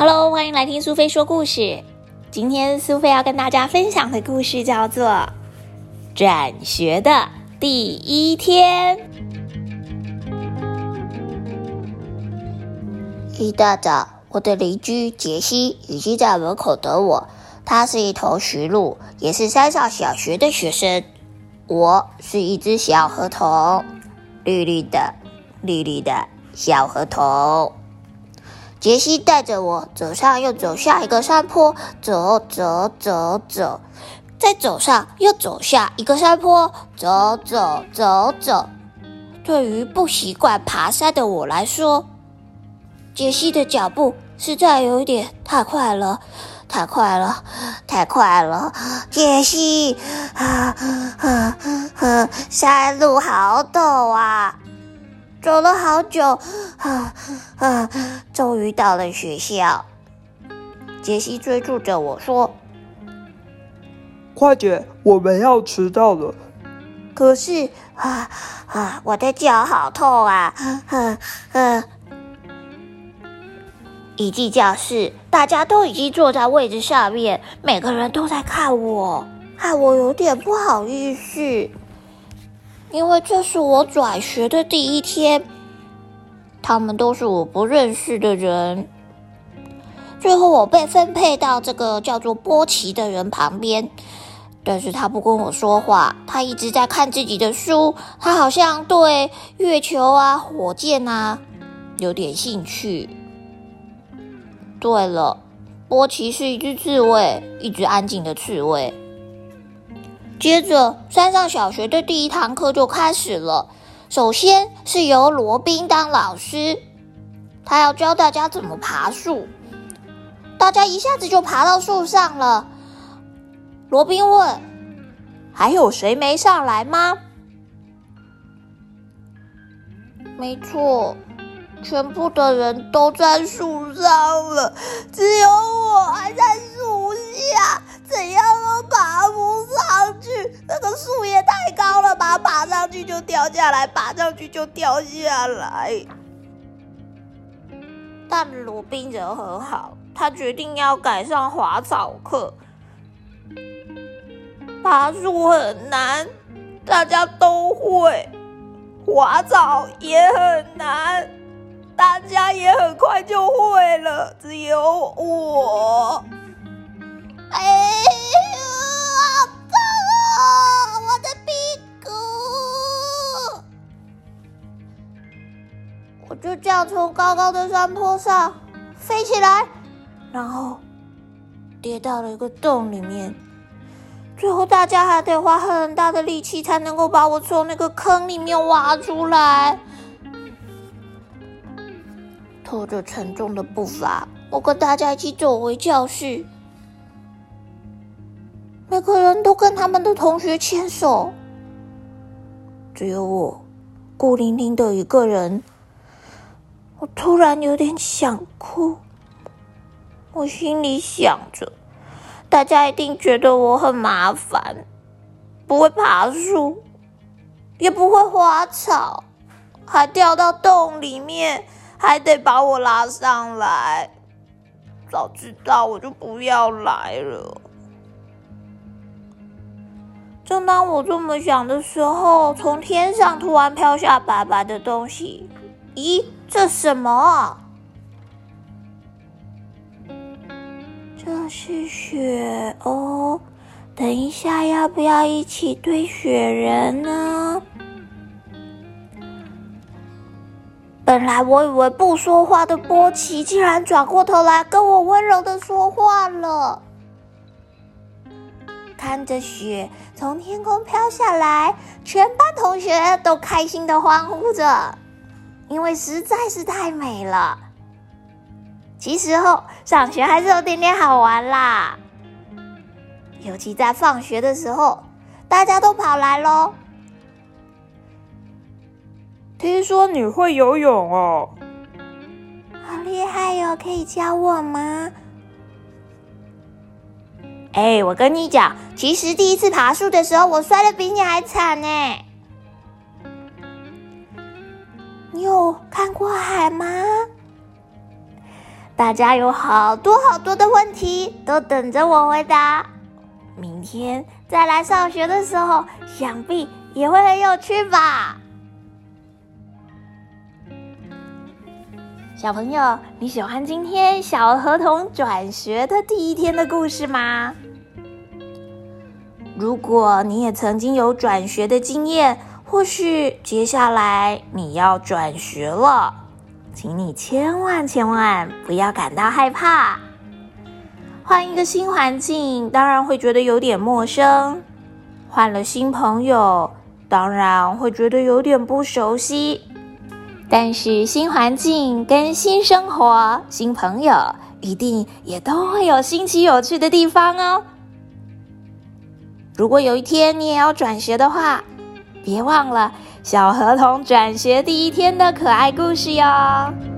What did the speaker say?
Hello，欢迎来听苏菲说故事。今天苏菲要跟大家分享的故事叫做《转学的第一天》。一大早，我的邻居杰西已经在门口等我。他是一头驯鹿，也是山上小学的学生。我是一只小河童，绿绿的、绿绿的小河童。杰西带着我走上又走下一个山坡，走走走走，再走上又走下一个山坡，走走走走。对于不习惯爬山的我来说，杰西的脚步实在有一点太快了，太快了，太快了。杰西，啊啊啊！山路好陡啊！走了好久，啊啊！终于到了学校。杰西追逐着我说：“快点，我们要迟到了。”可是，啊啊！我的脚好痛啊！嗯嗯。一进教室，大家都已经坐在位置上面，每个人都在看我，害我有点不好意思。因为这是我转学的第一天，他们都是我不认识的人。最后，我被分配到这个叫做波奇的人旁边，但是他不跟我说话，他一直在看自己的书。他好像对月球啊、火箭啊有点兴趣。对了，波奇是一只刺猬，一只安静的刺猬。接着，山上小学的第一堂课就开始了。首先是由罗宾当老师，他要教大家怎么爬树。大家一下子就爬到树上了。罗宾问：“还有谁没上来吗？”没错，全部的人都在树上了，只掉下来，爬上去就掉下来。但罗宾人很好，他决定要改上滑草课。爬树很难，大家都会；滑草也很难，大家也很快就会了。只有我，哎我就这样从高高的山坡上飞起来，然后跌到了一个洞里面。最后，大家还得花很大的力气才能够把我从那个坑里面挖出来。拖着沉重的步伐，我跟大家一起走回教室。每个人都跟他们的同学牵手，只有我孤零零的一个人。我突然有点想哭，我心里想着。大家一定觉得我很麻烦，不会爬树，也不会花草，还掉到洞里面，还得把我拉上来。早知道我就不要来了。正当我这么想的时候，从天上突然飘下白白的东西。咦，这什么？这是雪哦，等一下要不要一起堆雪人呢？本来我以为不说话的波奇，竟然转过头来跟我温柔的说话了。看着雪从天空飘下来，全班同学都开心的欢呼着，因为实在是太美了。其实哦，上学还是有点点好玩啦。尤其在放学的时候，大家都跑来喽。听说你会游泳哦，好厉害哟！可以教我吗？哎，我跟你讲，其实第一次爬树的时候，我摔的比你还惨呢。有看过海吗？大家有好多好多的问题都等着我回答。明天再来上学的时候，想必也会很有趣吧。小朋友，你喜欢今天小河童转学的第一天的故事吗？如果你也曾经有转学的经验，或许接下来你要转学了，请你千万千万不要感到害怕。换一个新环境，当然会觉得有点陌生；换了新朋友，当然会觉得有点不熟悉。但是新环境跟新生活、新朋友，一定也都会有新奇有趣的地方哦。如果有一天你也要转学的话，别忘了小河童转学第一天的可爱故事哟。